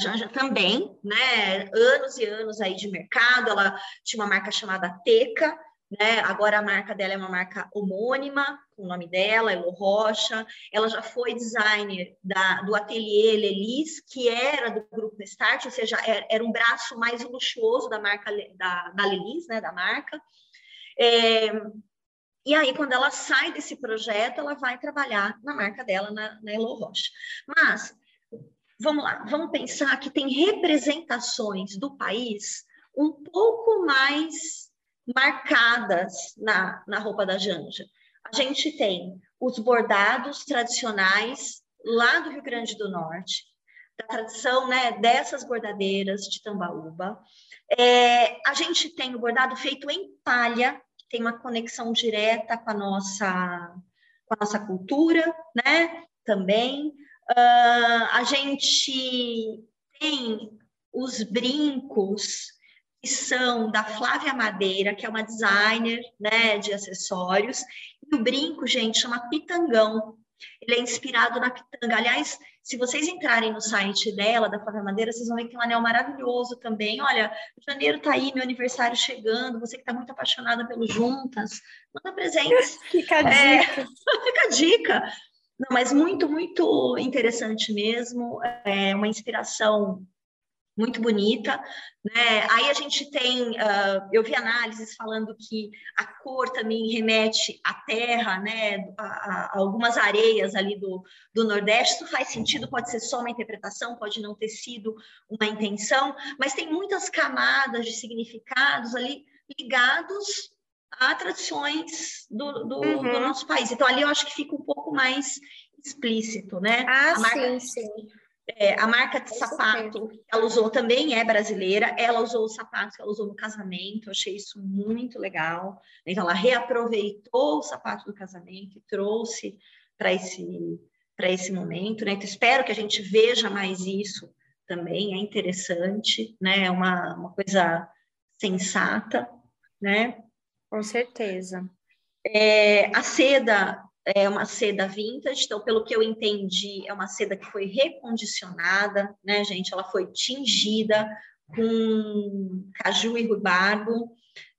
Janja também, né? Anos e anos aí de mercado. Ela tinha uma marca chamada Teca, né? Agora a marca dela é uma marca homônima, com o nome dela, Elo Rocha. Ela já foi designer da, do ateliê Lelis, que era do grupo Start, ou seja, era, era um braço mais luxuoso da marca da, da Lelis, né? Da marca. É, e aí, quando ela sai desse projeto, ela vai trabalhar na marca dela, na, na Elo Rocha. Mas, vamos lá, vamos pensar que tem representações do país um pouco mais marcadas na, na roupa da Janja. A gente tem os bordados tradicionais lá do Rio Grande do Norte, da tradição né, dessas bordadeiras de Tambaúba. É, a gente tem o bordado feito em palha, tem uma conexão direta com a nossa, com a nossa cultura, né? Também. Uh, a gente tem os brincos que são da Flávia Madeira, que é uma designer né, de acessórios. E o brinco, gente, chama Pitangão. Ele é inspirado na pitanga. Aliás, se vocês entrarem no site dela, da Flávia Madeira, vocês vão ver que tem um anel maravilhoso também. Olha, janeiro tá aí, meu aniversário chegando, você que está muito apaixonada pelo Juntas, manda presentes. [laughs] Fica a é, dica. [laughs] Fica a dica. Não, mas muito, muito interessante mesmo. É uma inspiração muito bonita, né? Aí a gente tem, uh, eu vi análises falando que a cor também remete à terra, né? A, a, algumas areias ali do, do Nordeste, isso faz sentido, pode ser só uma interpretação, pode não ter sido uma intenção, mas tem muitas camadas de significados ali ligados a tradições do, do, uhum. do nosso país. Então ali eu acho que fica um pouco mais explícito, né? Ah, marca... sim, sim. É, a marca de sapato que ela usou também é brasileira. Ela usou os sapatos que ela usou no casamento. Eu achei isso muito legal. Então, ela reaproveitou o sapato do casamento e trouxe para esse, para esse momento. Né? Então, espero que a gente veja mais isso também. É interessante, né? É uma, uma coisa sensata, né? Com certeza. É, a seda é uma seda vintage, então, pelo que eu entendi, é uma seda que foi recondicionada, né, gente? Ela foi tingida com caju e ruibarbo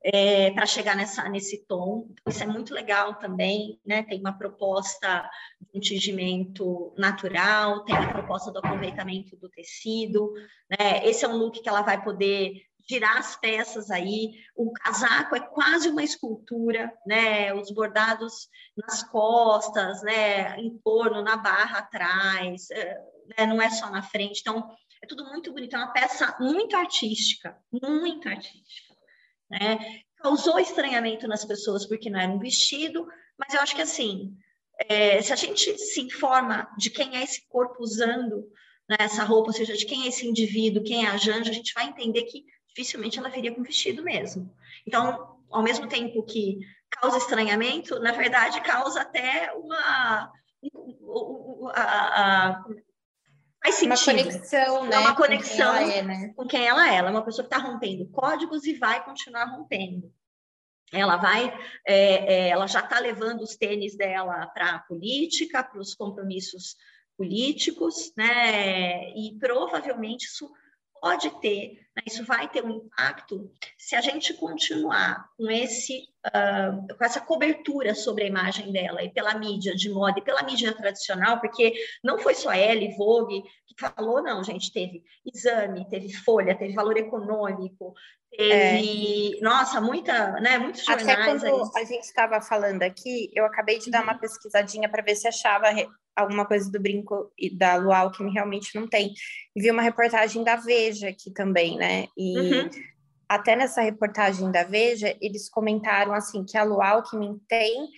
é, para chegar nessa, nesse tom. Isso é muito legal também, né? Tem uma proposta de um tingimento natural, tem a proposta do aproveitamento do tecido, né? Esse é um look que ela vai poder tirar as peças aí. O casaco é quase uma escultura, né? Os bordados nas costas, né? Em torno, na barra atrás, é, né? não é só na frente. Então, é tudo muito bonito. É uma peça muito artística, muito artística, né? Causou estranhamento nas pessoas porque não era um vestido, mas eu acho que assim, é, se a gente se informa de quem é esse corpo usando né, essa roupa, ou seja, de quem é esse indivíduo, quem é a Janja, a gente vai entender que dificilmente ela viria com vestido mesmo. Então, ao mesmo tempo que causa estranhamento, na verdade, causa até uma. A, a, faz sentido. Uma conexão, né? É uma conexão com quem ela é, né? com quem ela é. Ela é uma pessoa que está rompendo códigos e vai continuar rompendo. Ela vai, é, é, ela já está levando os tênis dela para a política, para os compromissos políticos, né? E provavelmente isso pode ter, né, isso vai ter um impacto se a gente continuar com esse uh, com essa cobertura sobre a imagem dela e pela mídia de moda e pela mídia tradicional, porque não foi só ela Vogue que falou, não, gente, teve exame, teve folha, teve valor econômico, teve, é. nossa, muita, né, muitos jornais. Até quando aí. a gente estava falando aqui, eu acabei de dar uma uhum. pesquisadinha para ver se achava alguma coisa do brinco e da Luau que realmente não tem. E vi uma reportagem da Veja aqui também, né? E uhum. até nessa reportagem da Veja, eles comentaram assim que a Luau Alckmin tem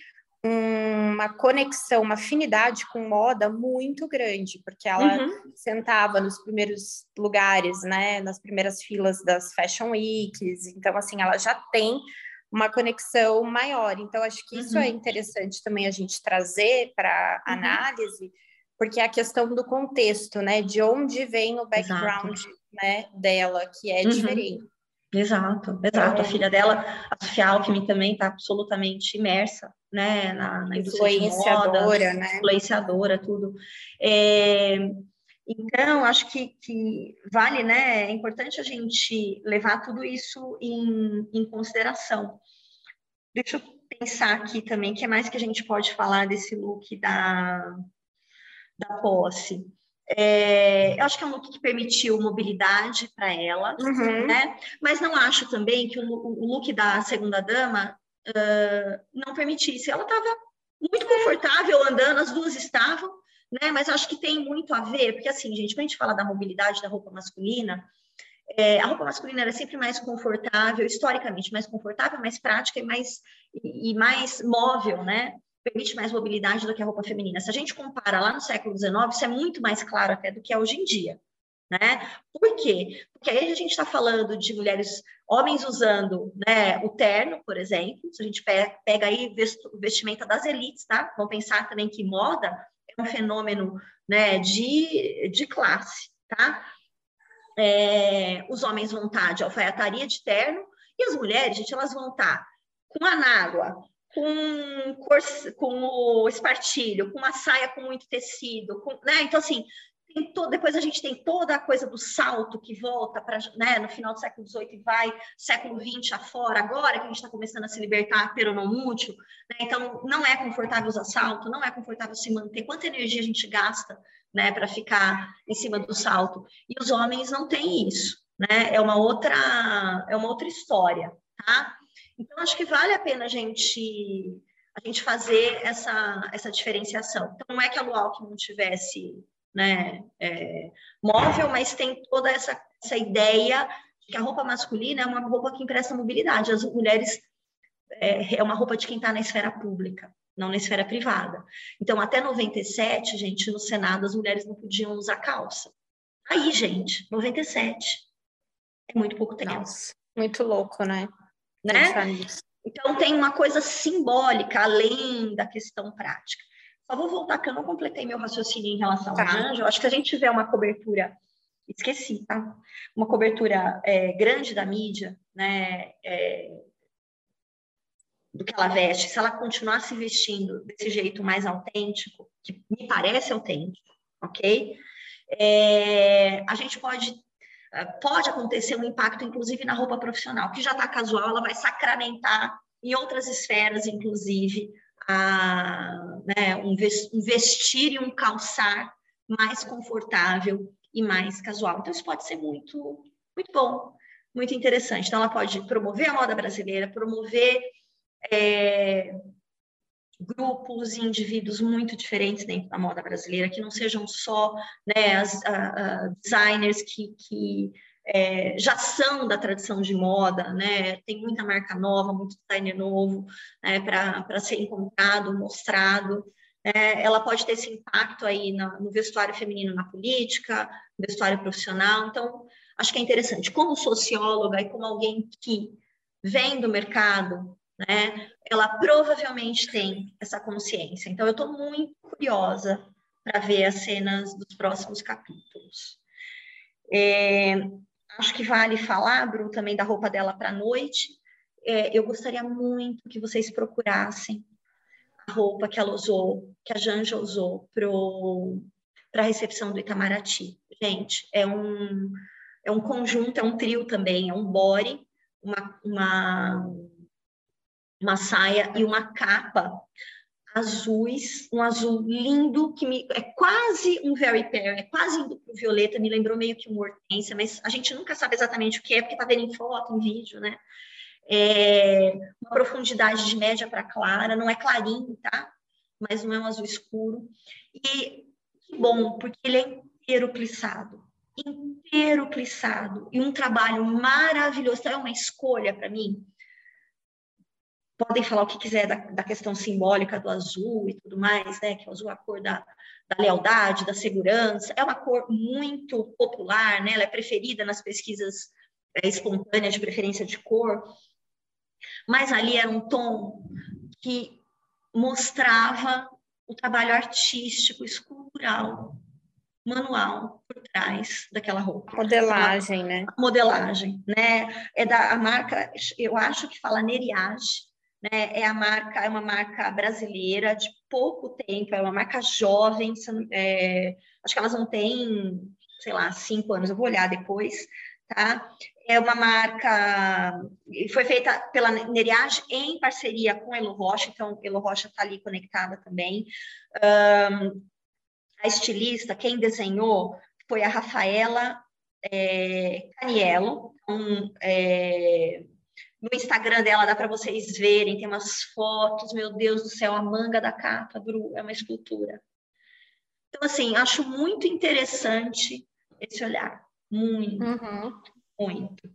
uma conexão, uma afinidade com moda muito grande, porque ela uhum. sentava nos primeiros lugares, né, nas primeiras filas das Fashion Weeks, então assim, ela já tem uma conexão maior. Então acho que isso é uhum. é interessante também a gente trazer para uhum. análise, porque é a questão do contexto, né, de onde vem o background, Exato. Né, dela, que é uhum. diferente. Exato, exato. A filha dela, a Sofia Alckmin, também está absolutamente imersa né, na, na indústria de moda, né? influenciadora, tudo. É, então, acho que, que, vale, né? É importante a gente levar tudo isso em, em consideração. Deixa eu pensar aqui também, o que mais que a gente pode falar desse look da, da posse? É, eu acho que é um look que permitiu mobilidade para ela, uhum. né? Mas não acho também que o, o look da segunda dama uh, não permitisse. Ela estava muito confortável andando, as duas estavam, né? Mas acho que tem muito a ver, porque assim, gente, quando a gente fala da mobilidade da roupa masculina, é, a roupa masculina era sempre mais confortável, historicamente mais confortável, mais prática e mais, e, e mais móvel, né? Permite mais mobilidade do que a roupa feminina. Se a gente compara lá no século XIX, isso é muito mais claro até do que é hoje em dia. Né? Por quê? Porque aí a gente está falando de mulheres, homens usando né, o terno, por exemplo, se a gente pega, aí vestimenta das elites, tá? Vamos pensar também que moda é um fenômeno né, de, de classe, tá? É, os homens vão estar de alfaiataria de terno e as mulheres, gente, elas vão estar com anágua, com, com o espartilho, com uma saia com muito tecido, com, né? Então, assim, depois a gente tem toda a coisa do salto que volta para né, no final do século XVIII e vai século XX afora, agora que a gente está começando a se libertar peronomútil, né? então não é confortável usar salto, não é confortável se manter, quanta energia a gente gasta né, para ficar em cima do salto, e os homens não têm isso, né? é uma outra é uma outra história, tá? Então, acho que vale a pena a gente, a gente fazer essa, essa diferenciação. Então, não é que a Luau não tivesse né, é, móvel, mas tem toda essa, essa ideia de que a roupa masculina é uma roupa que empresta mobilidade. As mulheres é, é uma roupa de quem está na esfera pública, não na esfera privada. Então, até 97, gente, no Senado, as mulheres não podiam usar calça. Aí, gente, 97. É muito pouco tempo. Nossa, muito louco, né? Né? Então tem uma coisa simbólica além da questão prática. Só vou voltar que eu não completei meu raciocínio em relação tá. ao anjo. Acho que se a gente tiver uma cobertura, esqueci, tá? Uma cobertura é, grande da mídia, né? É, do que ela veste, se ela continuar se vestindo desse jeito mais autêntico, que me parece autêntico, ok? É, a gente pode pode acontecer um impacto, inclusive, na roupa profissional, que já está casual, ela vai sacramentar em outras esferas, inclusive, a, né, um vestir e um calçar mais confortável e mais casual. Então, isso pode ser muito, muito bom, muito interessante. Então, ela pode promover a moda brasileira, promover é, grupos e indivíduos muito diferentes dentro da moda brasileira, que não sejam só né, as a, a designers que, que é, já são da tradição de moda, né? Tem muita marca nova, muito designer novo né, para ser encontrado, mostrado. É, ela pode ter esse impacto aí no, no vestuário feminino na política, no vestuário profissional. Então, acho que é interessante. Como socióloga e como alguém que vem do mercado, né? Ela provavelmente tem essa consciência. Então, eu estou muito curiosa para ver as cenas dos próximos capítulos. É, acho que vale falar, Bru, também da roupa dela para a noite. É, eu gostaria muito que vocês procurassem a roupa que ela usou, que a Janja usou para a recepção do Itamaraty. Gente, é um, é um conjunto, é um trio também, é um body, uma, uma uma saia e uma capa azuis, um azul lindo, que me, é quase um very pale, é quase indo para o violeta, me lembrou meio que uma hortência, mas a gente nunca sabe exatamente o que é, porque está vendo em foto, em vídeo, né? É uma profundidade de média para clara, não é clarinho, tá? Mas não é um azul escuro. E que bom, porque ele é inteiro plissado, inteiro plissado, e um trabalho maravilhoso. Então, é uma escolha para mim podem falar o que quiser da, da, questão simbólica do azul e tudo mais, né? Que o azul é a cor da, da lealdade, da segurança. É uma cor muito popular, né? Ela é preferida nas pesquisas é, espontâneas de preferência de cor. Mas ali era um tom que mostrava o trabalho artístico, escultural, manual por trás daquela roupa. Modelagem, né? Modelagem, né? É da a marca, eu acho que fala Neriage, né? É a marca, é uma marca brasileira de pouco tempo, é uma marca jovem, é, acho que elas não têm, sei lá, cinco anos, eu vou olhar depois, tá? É uma marca, foi feita pela Neriage em parceria com Elo Rocha, então Elo Rocha está ali conectada também. Um, a estilista, quem desenhou foi a Rafaela é, Caniello. Então, é, no Instagram dela dá para vocês verem, tem umas fotos, meu Deus do céu, a manga da capa, Bru, é uma escultura. Então, assim, acho muito interessante esse olhar. Muito, uhum. muito.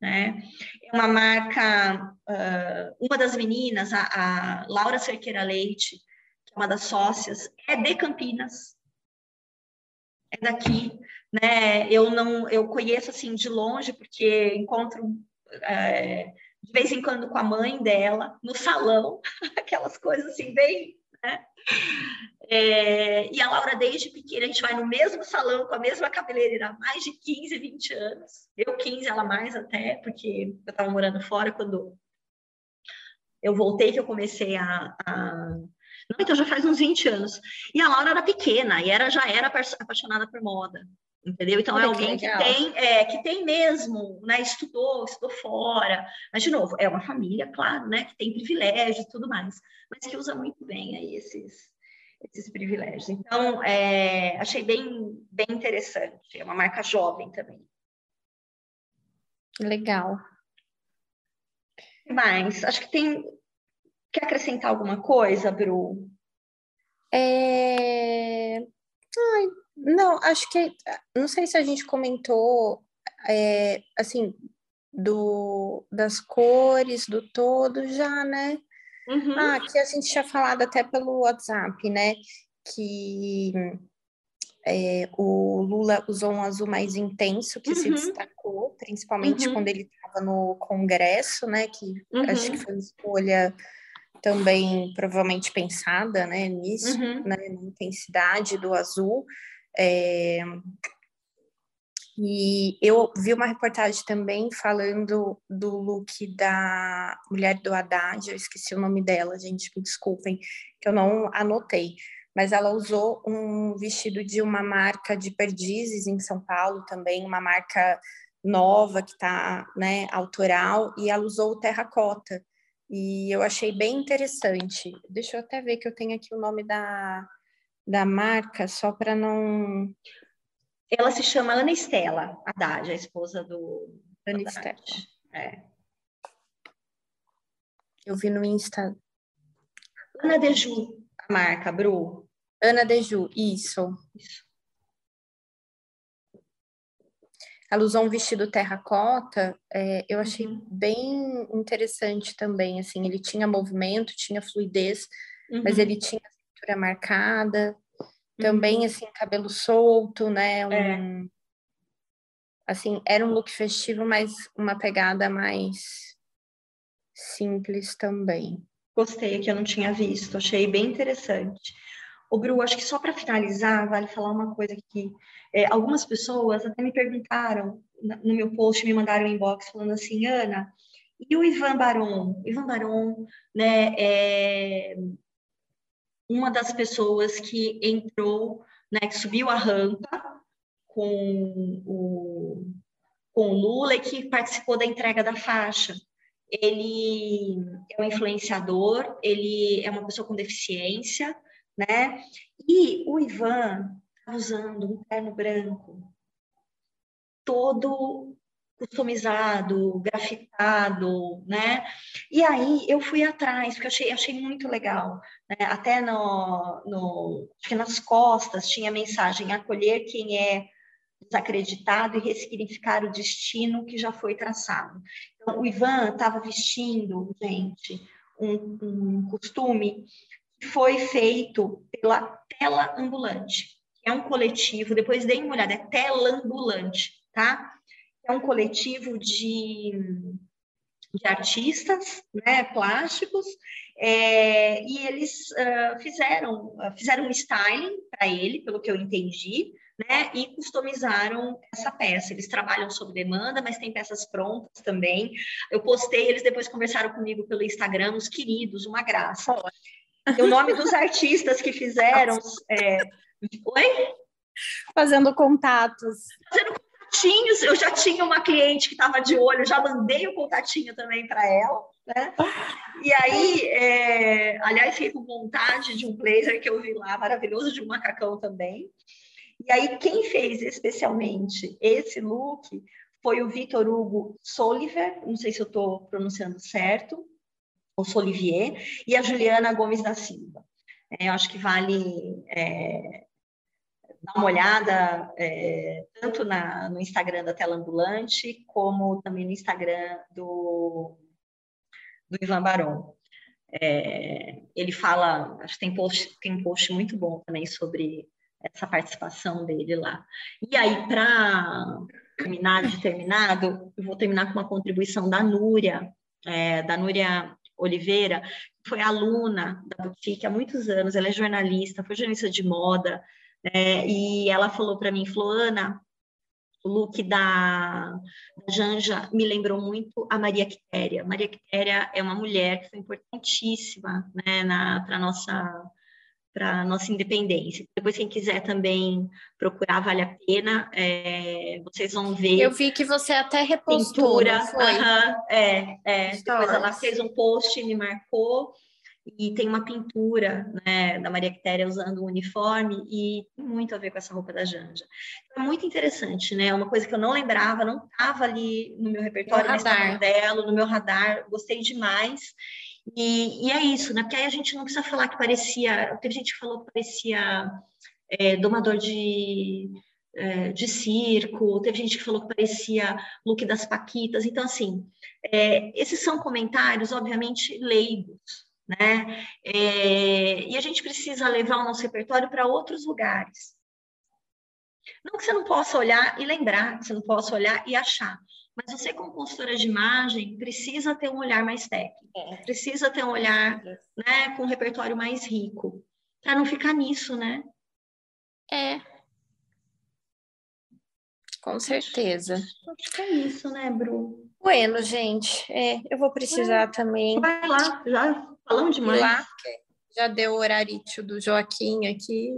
Né? É uma marca, uh, uma das meninas, a, a Laura Cerqueira Leite, que é uma das sócias, é de Campinas, é daqui, né? Eu não, eu conheço assim de longe porque encontro é, de vez em quando com a mãe dela no salão, [laughs] aquelas coisas assim bem, né? É, e a Laura, desde pequena, a gente vai no mesmo salão, com a mesma cabeleireira há mais de 15, 20 anos. Eu 15, ela mais até, porque eu estava morando fora quando eu voltei, que eu comecei a, a não, então já faz uns 20 anos. E a Laura era pequena e era, já era apaixonada por moda. Entendeu? Então é alguém que, que tem, é, que tem mesmo, né? Estudou, estudou fora. Mas, de novo, é uma família, claro, né? Que tem privilégios e tudo mais, mas que usa muito bem aí esses, esses privilégios. Então, é, achei bem, bem interessante. É uma marca jovem também. Legal. Mas acho que tem Quer acrescentar alguma coisa, Bru? É... Ai, não, acho que. Não sei se a gente comentou, é, assim, do, das cores, do todo, já, né? Uhum. Ah, que a gente tinha falado até pelo WhatsApp, né? Que é, o Lula usou um azul mais intenso, que uhum. se destacou, principalmente uhum. quando ele estava no Congresso, né? Que acho que uhum. foi uma escolha também provavelmente pensada né, nisso, uhum. né, na intensidade do azul. É... E eu vi uma reportagem também falando do look da mulher do Haddad, eu esqueci o nome dela, gente, me desculpem, que eu não anotei, mas ela usou um vestido de uma marca de perdizes em São Paulo também, uma marca nova que está né, autoral, e ela usou o terracota. E eu achei bem interessante. Deixa eu até ver que eu tenho aqui o nome da, da marca, só para não. Ela se chama Ana Estela Haddad, a esposa do. Ana Estela. É. Eu vi no Insta. Ana Deju, a marca, Bru. Ana Deju, isso. Isso. ela usou um vestido terracota, é, eu achei uhum. bem interessante também, assim, ele tinha movimento, tinha fluidez, uhum. mas ele tinha cintura marcada, também, uhum. assim, cabelo solto, né, um, é. assim, era um look festivo, mas uma pegada mais simples também. Gostei, que eu não tinha visto, achei bem interessante. O Bru, acho que só para finalizar, vale falar uma coisa que é, algumas pessoas até me perguntaram no meu post, me mandaram um inbox falando assim, Ana, e o Ivan Baron? Ivan Baron, né, é uma das pessoas que entrou, né, que subiu a rampa com o, com o Lula e que participou da entrega da faixa. Ele é um influenciador, ele é uma pessoa com deficiência, né? E o Ivan tá usando um terno branco, todo customizado, grafitado, né? E aí eu fui atrás, porque eu achei, achei muito legal. Né? Até no, no, acho que nas costas tinha a mensagem acolher quem é desacreditado e ressignificar o destino que já foi traçado. Então, o Ivan estava vestindo, gente, um, um costume que foi feito pela Tela Ambulante, é um coletivo, depois deem uma olhada, é Tela Ambulante, tá? É um coletivo de, de artistas né, plásticos, é, e eles uh, fizeram, uh, fizeram um styling para ele, pelo que eu entendi, né, e customizaram essa peça. Eles trabalham sob demanda, mas tem peças prontas também. Eu postei, eles depois conversaram comigo pelo Instagram, os queridos, uma graça. o nome dos artistas que [laughs] fizeram. É... Oi? Fazendo contatos. Fazendo contatinhos. Eu já tinha uma cliente que estava de olho, já mandei o contatinho também para ela. Né? E aí, é... aliás, fiquei com vontade de um blazer que eu vi lá, maravilhoso, de um macacão também. E aí, quem fez especialmente esse look foi o Vitor Hugo Soliver, não sei se eu estou pronunciando certo, ou Solivier, e a Juliana Gomes da Silva. É, eu acho que vale é, dar uma olhada é, tanto na, no Instagram da Tela Ambulante, como também no Instagram do, do Ivan Baron. É, ele fala, acho que tem post, tem post muito bom também sobre essa participação dele lá. E aí, para terminar de terminado, eu vou terminar com uma contribuição da Núria, é, da Núria Oliveira, que foi aluna da Boutique há muitos anos, ela é jornalista, foi jornalista de moda, é, e ela falou para mim, Floana, o look da, da, Janja me lembrou muito a Maria Quitéria. Maria Quitéria é uma mulher que foi importantíssima né, para a nossa para nossa independência. Depois, quem quiser também procurar, vale a pena. É, vocês vão ver. Eu vi que você até repostou, pintura. Uh -huh, é, é. Depois ela fez um post, me marcou. E tem uma pintura né, da Maria Quitéria usando o um uniforme e tem muito a ver com essa roupa da Janja. É muito interessante, né? Uma coisa que eu não lembrava, não estava ali no meu repertório, no radar. dela, no meu radar. Gostei demais. E, e, é isso, né? Porque aí a gente não precisa falar que parecia. Teve gente que falou que parecia é, domador de, é, de circo, teve gente que falou que parecia look das Paquitas. Então, assim, é, esses são comentários, obviamente, leigos, né? É, e a gente precisa levar o nosso repertório para outros lugares. Não que você não possa olhar e lembrar, que você não possa olhar e achar, mas você, como consultora de imagem, precisa ter um olhar mais técnico, é. precisa ter um olhar né, com um repertório mais rico, para não ficar nisso, né? É. Com certeza. Acho que é isso, né, Bru? Bueno, gente, é, eu vou precisar é. também. Vai lá, já falamos demais. Lá, já deu o horário do Joaquim aqui,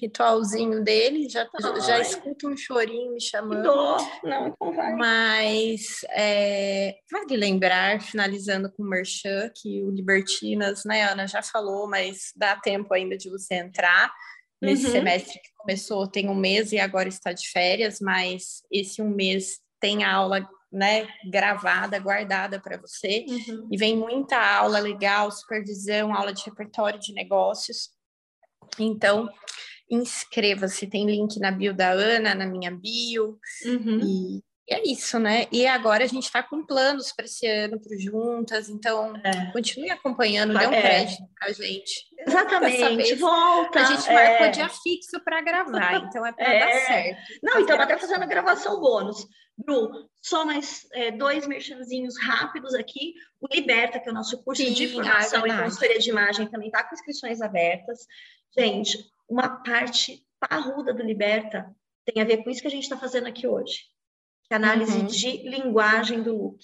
ritualzinho dele, já, já, já escuta um chorinho me chamando. Dó. Não, então vai. Mas é, vale lembrar, finalizando com o Merchan, que o Libertinas, né, Ana já falou, mas dá tempo ainda de você entrar. Nesse uhum. semestre que começou, tem um mês e agora está de férias, mas esse um mês tem aula né, gravada, guardada para você. Uhum. E vem muita aula legal, supervisão, aula de repertório de negócios. Então, inscreva-se. Tem link na bio da Ana, na minha bio. Uhum. E é isso, né? E agora a gente está com planos para esse ano, para juntas, então é. continue acompanhando, dê um é. crédito para a gente. Exatamente, volta. A gente marcou é. dia fixo para gravar, [laughs] então é para é. dar certo. Não, então até fazendo a gravação bônus. Bru, só mais é, dois merchanzinhos rápidos aqui. O Liberta, que é o nosso curso Sim, de formação em consultoria de imagem, também está com inscrições abertas. Gente, uma parte parruda do Liberta tem a ver com isso que a gente está fazendo aqui hoje que é análise uhum. de linguagem do look.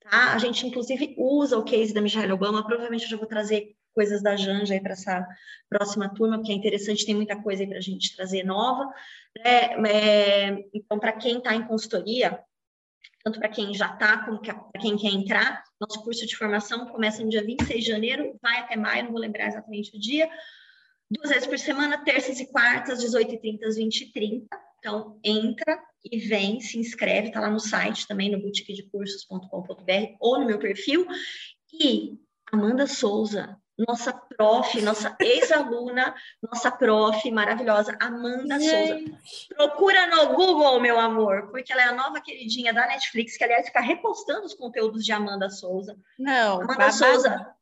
Tá? A gente, inclusive, usa o case da Michelle Obama, provavelmente eu já vou trazer coisas da Janja aí para essa próxima turma, porque é interessante, tem muita coisa aí para a gente trazer nova. Né? É, então, para quem está em consultoria, tanto para quem já está, como para quem quer entrar, nosso curso de formação começa no dia 26 de janeiro, vai até maio, não vou lembrar exatamente o dia, duas vezes por semana, terças e quartas, 18h30 às 20h30. Então, entra e vem, se inscreve, está lá no site também, no boutiquedecursos.com.br ou no meu perfil. E Amanda Souza, nossa prof, nossa ex-aluna, nossa prof maravilhosa, Amanda Gente. Souza. Procura no Google, meu amor, porque ela é a nova queridinha da Netflix, que aliás fica repostando os conteúdos de Amanda Souza. Não, Amanda Souza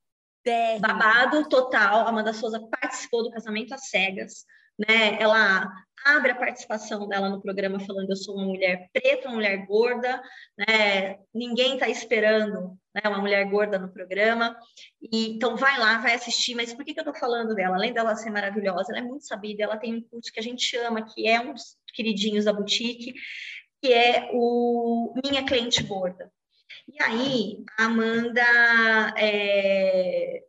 Babado total. Amanda Souza participou do casamento às cegas, né? Ela abre a participação dela no programa falando eu sou uma mulher preta, uma mulher gorda, né? Ninguém está esperando né, uma mulher gorda no programa. E, então vai lá, vai assistir. Mas por que, que eu estou falando dela? Além dela ser maravilhosa, ela é muito sabida, ela tem um curso que a gente ama, que é um dos queridinhos da boutique, que é o Minha Cliente Gorda. E aí, a Amanda é,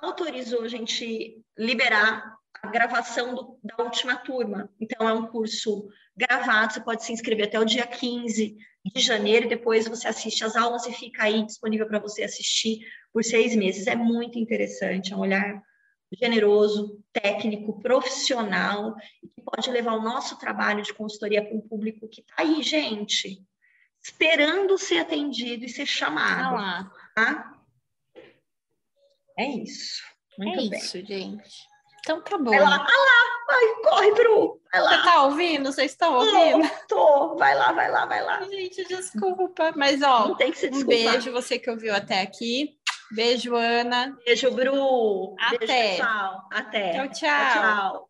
autorizou a gente liberar a gravação do, da última turma. Então, é um curso gravado, você pode se inscrever até o dia 15 de janeiro, e depois você assiste as aulas e fica aí disponível para você assistir por seis meses. É muito interessante, é um olhar generoso, técnico, profissional, e que pode levar o nosso trabalho de consultoria para um público que está aí, gente, esperando ser atendido e ser chamado. Ah tá? É isso. Muito é bem. isso, gente. Então tá bom. Vai lá, vai lá, vai, corre, Bru. Vai lá. Você tá ouvindo? Vocês estão ouvindo? Tô, vai lá, vai lá, vai lá. Gente, desculpa, mas ó, Não tem que se um desculpar. beijo você que ouviu até aqui. Beijo, Ana. Beijo, Bru. Até. Beijo, pessoal. Até. Tchau, tchau. tchau.